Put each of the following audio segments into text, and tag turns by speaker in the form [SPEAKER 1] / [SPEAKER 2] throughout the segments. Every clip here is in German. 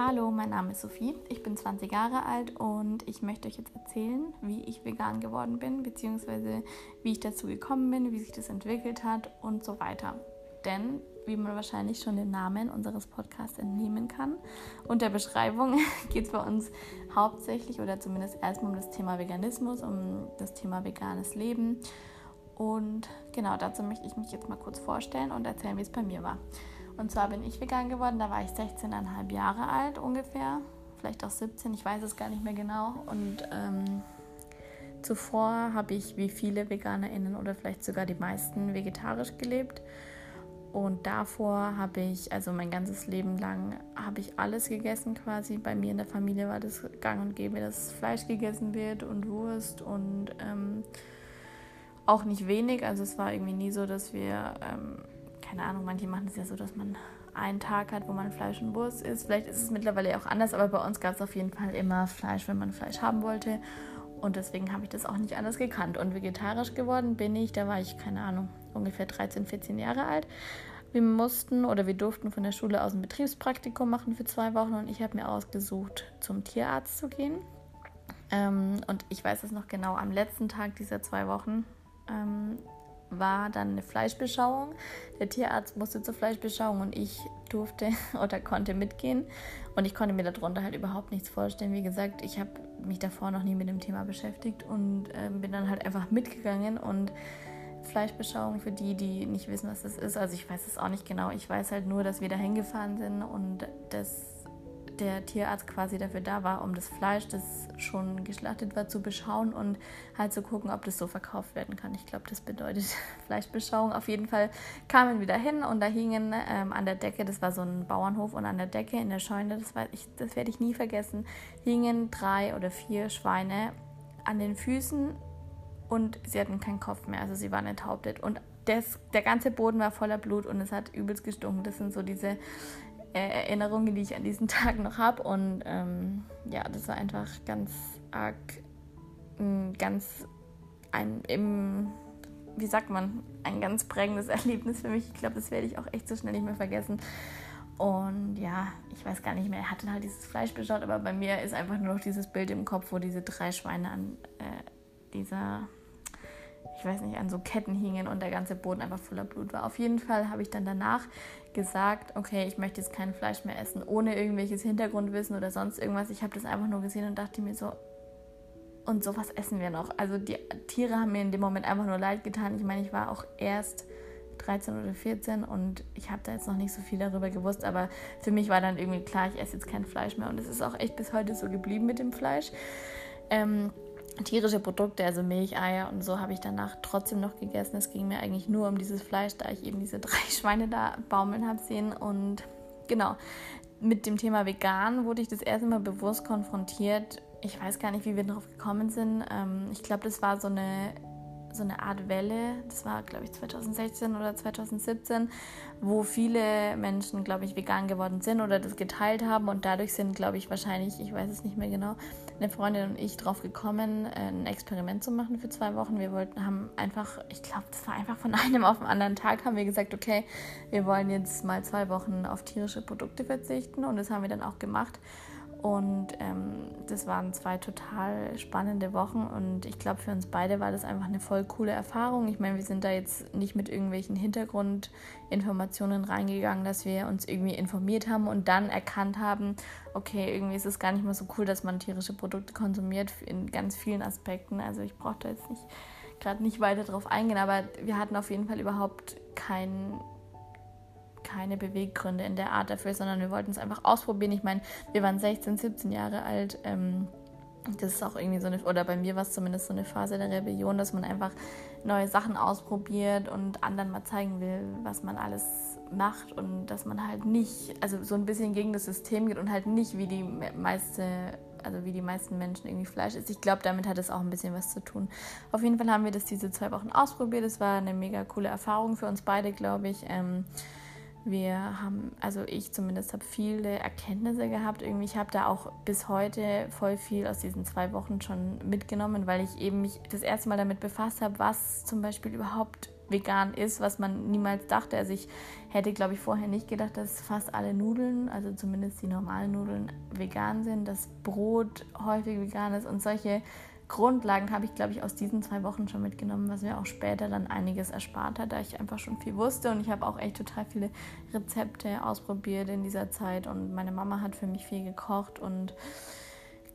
[SPEAKER 1] Hallo, mein Name ist Sophie, ich bin 20 Jahre alt und ich möchte euch jetzt erzählen, wie ich vegan geworden bin, beziehungsweise wie ich dazu gekommen bin, wie sich das entwickelt hat und so weiter. Denn, wie man wahrscheinlich schon den Namen unseres Podcasts entnehmen kann, und der Beschreibung geht es bei uns hauptsächlich oder zumindest erstmal um das Thema Veganismus, um das Thema veganes Leben. Und genau dazu möchte ich mich jetzt mal kurz vorstellen und erzählen, wie es bei mir war. Und zwar bin ich vegan geworden, da war ich 16,5 Jahre alt ungefähr, vielleicht auch 17, ich weiß es gar nicht mehr genau. Und ähm, zuvor habe ich wie viele VeganerInnen oder vielleicht sogar die meisten vegetarisch gelebt. Und davor habe ich, also mein ganzes Leben lang, habe ich alles gegessen quasi. Bei mir in der Familie war das gang und gäbe, dass Fleisch gegessen wird und Wurst und ähm, auch nicht wenig. Also es war irgendwie nie so, dass wir ähm, keine Ahnung, manche machen es ja so, dass man einen Tag hat, wo man Fleisch und Wurst isst. Vielleicht ist es mittlerweile auch anders, aber bei uns gab es auf jeden Fall immer Fleisch, wenn man Fleisch haben wollte. Und deswegen habe ich das auch nicht anders gekannt. Und vegetarisch geworden bin ich, da war ich, keine Ahnung, ungefähr 13, 14 Jahre alt. Wir mussten oder wir durften von der Schule aus ein Betriebspraktikum machen für zwei Wochen und ich habe mir ausgesucht, zum Tierarzt zu gehen. Ähm, und ich weiß es noch genau, am letzten Tag dieser zwei Wochen ähm, war dann eine Fleischbeschauung. Der Tierarzt musste zur Fleischbeschauung und ich durfte oder konnte mitgehen. Und ich konnte mir darunter halt überhaupt nichts vorstellen. Wie gesagt, ich habe mich davor noch nie mit dem Thema beschäftigt und äh, bin dann halt einfach mitgegangen und Fleischbeschauung für die, die nicht wissen, was das ist. Also ich weiß es auch nicht genau. Ich weiß halt nur, dass wir da hingefahren sind und das der Tierarzt quasi dafür da war, um das Fleisch, das schon geschlachtet war, zu beschauen und halt zu gucken, ob das so verkauft werden kann. Ich glaube, das bedeutet Fleischbeschauung. Auf jeden Fall kamen wieder hin und da hingen ähm, an der Decke, das war so ein Bauernhof und an der Decke in der Scheune, das, das werde ich nie vergessen, hingen drei oder vier Schweine an den Füßen und sie hatten keinen Kopf mehr, also sie waren enthauptet und das, der ganze Boden war voller Blut und es hat übelst gestunken. Das sind so diese Erinnerungen, die ich an diesen Tag noch habe. Und ähm, ja, das war einfach ganz arg, ganz ein, im, wie sagt man, ein ganz prägendes Erlebnis für mich. Ich glaube, das werde ich auch echt so schnell nicht mehr vergessen. Und ja, ich weiß gar nicht mehr, er hatte halt dieses Fleisch beschaut, aber bei mir ist einfach nur noch dieses Bild im Kopf, wo diese drei Schweine an äh, dieser ich weiß nicht, an so Ketten hingen und der ganze Boden einfach voller Blut war. Auf jeden Fall habe ich dann danach gesagt, okay, ich möchte jetzt kein Fleisch mehr essen, ohne irgendwelches Hintergrundwissen oder sonst irgendwas. Ich habe das einfach nur gesehen und dachte mir so, und sowas essen wir noch. Also die Tiere haben mir in dem Moment einfach nur leid getan. Ich meine, ich war auch erst 13 oder 14 und ich habe da jetzt noch nicht so viel darüber gewusst, aber für mich war dann irgendwie klar, ich esse jetzt kein Fleisch mehr und es ist auch echt bis heute so geblieben mit dem Fleisch. Ähm, tierische Produkte, also Milch, Eier und so habe ich danach trotzdem noch gegessen. Es ging mir eigentlich nur um dieses Fleisch, da ich eben diese drei Schweine da baumeln habe sehen. Und genau, mit dem Thema vegan wurde ich das erste Mal bewusst konfrontiert. Ich weiß gar nicht, wie wir darauf gekommen sind. Ähm, ich glaube, das war so eine so eine Art Welle, das war glaube ich 2016 oder 2017, wo viele Menschen, glaube ich, vegan geworden sind oder das geteilt haben und dadurch sind, glaube ich, wahrscheinlich, ich weiß es nicht mehr genau, eine Freundin und ich drauf gekommen, ein Experiment zu machen für zwei Wochen. Wir wollten, haben einfach, ich glaube, das war einfach von einem auf den anderen Tag, haben wir gesagt, okay, wir wollen jetzt mal zwei Wochen auf tierische Produkte verzichten und das haben wir dann auch gemacht. Und ähm, das waren zwei total spannende Wochen und ich glaube, für uns beide war das einfach eine voll coole Erfahrung. Ich meine, wir sind da jetzt nicht mit irgendwelchen Hintergrundinformationen reingegangen, dass wir uns irgendwie informiert haben und dann erkannt haben, okay, irgendwie ist es gar nicht mehr so cool, dass man tierische Produkte konsumiert in ganz vielen Aspekten. Also ich brauche da jetzt nicht gerade nicht weiter drauf eingehen, aber wir hatten auf jeden Fall überhaupt keinen keine Beweggründe in der Art dafür, sondern wir wollten es einfach ausprobieren. Ich meine, wir waren 16, 17 Jahre alt. Ähm, das ist auch irgendwie so eine, oder bei mir war es zumindest so eine Phase der Rebellion, dass man einfach neue Sachen ausprobiert und anderen mal zeigen will, was man alles macht und dass man halt nicht, also so ein bisschen gegen das System geht und halt nicht wie die meiste, also wie die meisten Menschen irgendwie Fleisch isst. Ich glaube, damit hat es auch ein bisschen was zu tun. Auf jeden Fall haben wir das diese zwei Wochen ausprobiert. Es war eine mega coole Erfahrung für uns beide, glaube ich. Ähm, wir haben, also ich zumindest habe viele Erkenntnisse gehabt. Irgendwie, ich habe da auch bis heute voll viel aus diesen zwei Wochen schon mitgenommen, weil ich eben mich das erste Mal damit befasst habe, was zum Beispiel überhaupt vegan ist, was man niemals dachte. Also ich hätte, glaube ich, vorher nicht gedacht, dass fast alle Nudeln, also zumindest die normalen Nudeln, vegan sind, dass Brot häufig vegan ist und solche Grundlagen habe ich, glaube ich, aus diesen zwei Wochen schon mitgenommen, was mir auch später dann einiges erspart hat, da ich einfach schon viel wusste und ich habe auch echt total viele Rezepte ausprobiert in dieser Zeit und meine Mama hat für mich viel gekocht und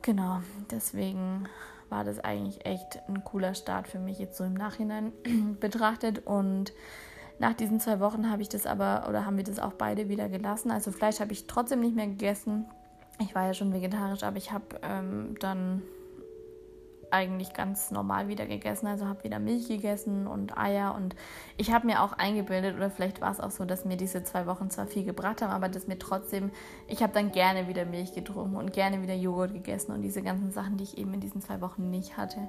[SPEAKER 1] genau, deswegen war das eigentlich echt ein cooler Start für mich jetzt so im Nachhinein betrachtet und nach diesen zwei Wochen habe ich das aber oder haben wir das auch beide wieder gelassen. Also Fleisch habe ich trotzdem nicht mehr gegessen. Ich war ja schon vegetarisch, aber ich habe ähm, dann eigentlich ganz normal wieder gegessen. Also habe wieder Milch gegessen und Eier. Und ich habe mir auch eingebildet, oder vielleicht war es auch so, dass mir diese zwei Wochen zwar viel gebracht haben, aber dass mir trotzdem, ich habe dann gerne wieder Milch getrunken und gerne wieder Joghurt gegessen und diese ganzen Sachen, die ich eben in diesen zwei Wochen nicht hatte.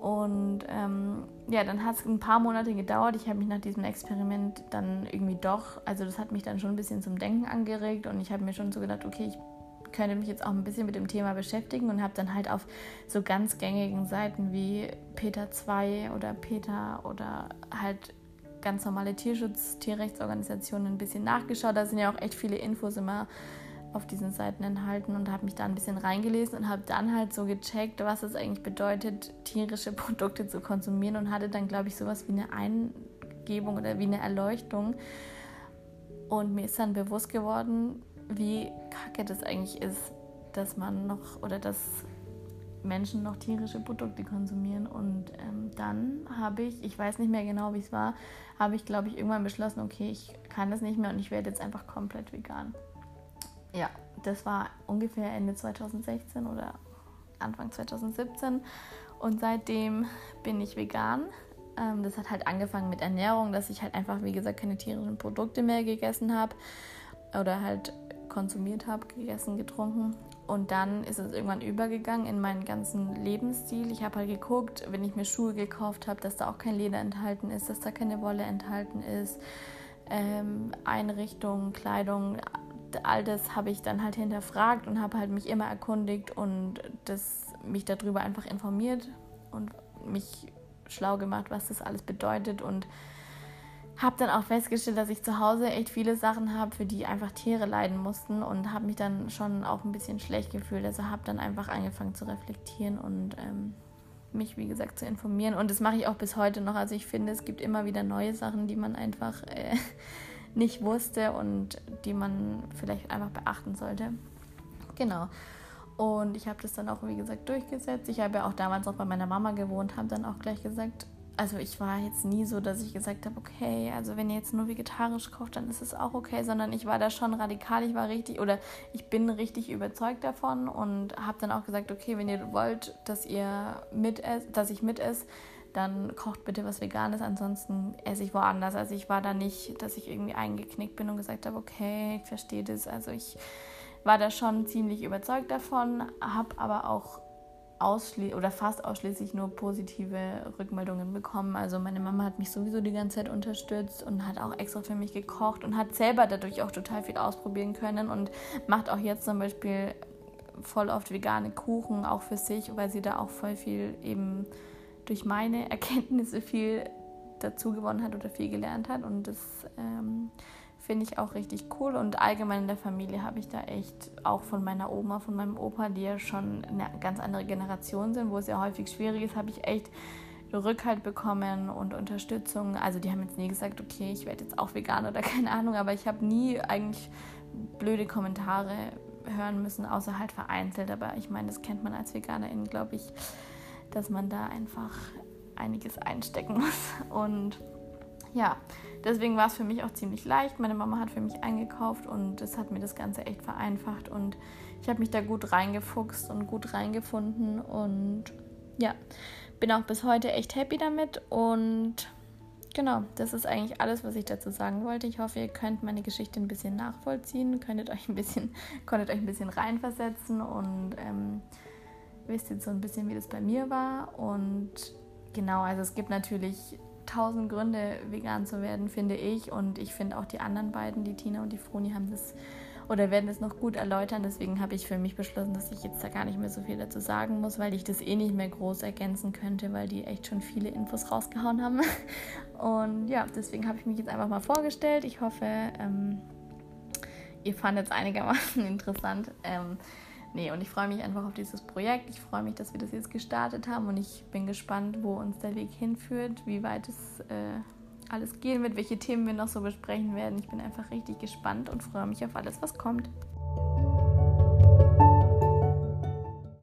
[SPEAKER 1] Und ähm, ja, dann hat es ein paar Monate gedauert. Ich habe mich nach diesem Experiment dann irgendwie doch, also das hat mich dann schon ein bisschen zum Denken angeregt und ich habe mir schon so gedacht, okay, ich könnte mich jetzt auch ein bisschen mit dem Thema beschäftigen und habe dann halt auf so ganz gängigen Seiten wie Peter 2 oder Peter oder halt ganz normale Tierschutz, Tierrechtsorganisationen ein bisschen nachgeschaut. Da sind ja auch echt viele Infos immer auf diesen Seiten enthalten und habe mich da ein bisschen reingelesen und habe dann halt so gecheckt, was es eigentlich bedeutet, tierische Produkte zu konsumieren und hatte dann, glaube ich, sowas wie eine Eingebung oder wie eine Erleuchtung. Und mir ist dann bewusst geworden, wie kacke das eigentlich ist, dass man noch oder dass Menschen noch tierische Produkte konsumieren. Und ähm, dann habe ich, ich weiß nicht mehr genau, wie es war, habe ich, glaube ich, irgendwann beschlossen, okay, ich kann das nicht mehr und ich werde jetzt einfach komplett vegan. Ja, das war ungefähr Ende 2016 oder Anfang 2017. Und seitdem bin ich vegan. Ähm, das hat halt angefangen mit Ernährung, dass ich halt einfach, wie gesagt, keine tierischen Produkte mehr gegessen habe. Oder halt konsumiert habe, gegessen, getrunken. Und dann ist es irgendwann übergegangen in meinen ganzen Lebensstil. Ich habe halt geguckt, wenn ich mir Schuhe gekauft habe, dass da auch kein Leder enthalten ist, dass da keine Wolle enthalten ist. Ähm, Einrichtung, Kleidung, all das habe ich dann halt hinterfragt und habe halt mich immer erkundigt und das, mich darüber einfach informiert und mich schlau gemacht, was das alles bedeutet und habe dann auch festgestellt, dass ich zu Hause echt viele Sachen habe, für die einfach Tiere leiden mussten und habe mich dann schon auch ein bisschen schlecht gefühlt. Also habe dann einfach angefangen zu reflektieren und ähm, mich, wie gesagt, zu informieren. Und das mache ich auch bis heute noch. Also ich finde, es gibt immer wieder neue Sachen, die man einfach äh, nicht wusste und die man vielleicht einfach beachten sollte. Genau. Und ich habe das dann auch, wie gesagt, durchgesetzt. Ich habe ja auch damals auch bei meiner Mama gewohnt, habe dann auch gleich gesagt, also ich war jetzt nie so, dass ich gesagt habe, okay, also wenn ihr jetzt nur vegetarisch kocht, dann ist es auch okay, sondern ich war da schon radikal, ich war richtig oder ich bin richtig überzeugt davon und habe dann auch gesagt, okay, wenn ihr wollt, dass ihr mit dass ich mit esse, dann kocht bitte was Veganes, ansonsten esse ich woanders. Also ich war da nicht, dass ich irgendwie eingeknickt bin und gesagt habe, okay, ich verstehe das. Also ich war da schon ziemlich überzeugt davon, habe aber auch ausschließlich oder fast ausschließlich nur positive Rückmeldungen bekommen. Also meine Mama hat mich sowieso die ganze Zeit unterstützt und hat auch extra für mich gekocht und hat selber dadurch auch total viel ausprobieren können und macht auch jetzt zum Beispiel voll oft vegane Kuchen auch für sich, weil sie da auch voll viel eben durch meine Erkenntnisse viel dazu gewonnen hat oder viel gelernt hat und das ähm, finde ich auch richtig cool. Und allgemein in der Familie habe ich da echt auch von meiner Oma, von meinem Opa, die ja schon eine ganz andere Generation sind, wo es ja häufig schwierig ist, habe ich echt Rückhalt bekommen und Unterstützung. Also die haben jetzt nie gesagt, okay, ich werde jetzt auch vegan oder keine Ahnung, aber ich habe nie eigentlich blöde Kommentare hören müssen, außer halt vereinzelt. Aber ich meine, das kennt man als Veganerin, glaube ich, dass man da einfach einiges einstecken muss. Und ja, deswegen war es für mich auch ziemlich leicht. Meine Mama hat für mich eingekauft und das hat mir das Ganze echt vereinfacht und ich habe mich da gut reingefuchst und gut reingefunden und ja, bin auch bis heute echt happy damit und genau, das ist eigentlich alles, was ich dazu sagen wollte. Ich hoffe, ihr könnt meine Geschichte ein bisschen nachvollziehen, könntet euch ein bisschen, konntet euch ein bisschen reinversetzen und ähm, wisst jetzt so ein bisschen, wie das bei mir war und genau, also es gibt natürlich tausend Gründe, vegan zu werden, finde ich. Und ich finde auch die anderen beiden, die Tina und die Froni, haben das oder werden es noch gut erläutern. Deswegen habe ich für mich beschlossen, dass ich jetzt da gar nicht mehr so viel dazu sagen muss, weil ich das eh nicht mehr groß ergänzen könnte, weil die echt schon viele Infos rausgehauen haben. Und ja, deswegen habe ich mich jetzt einfach mal vorgestellt. Ich hoffe, ähm, ihr fandet es einigermaßen interessant. Ähm, nee, und ich freue mich einfach auf dieses Projekt. Ich freue mich, dass wir das jetzt gestartet haben und ich bin gespannt, wo uns der Weg hinführt, wie weit es äh, alles gehen wird, welche Themen wir noch so besprechen werden. Ich bin einfach richtig gespannt und freue mich auf alles, was kommt.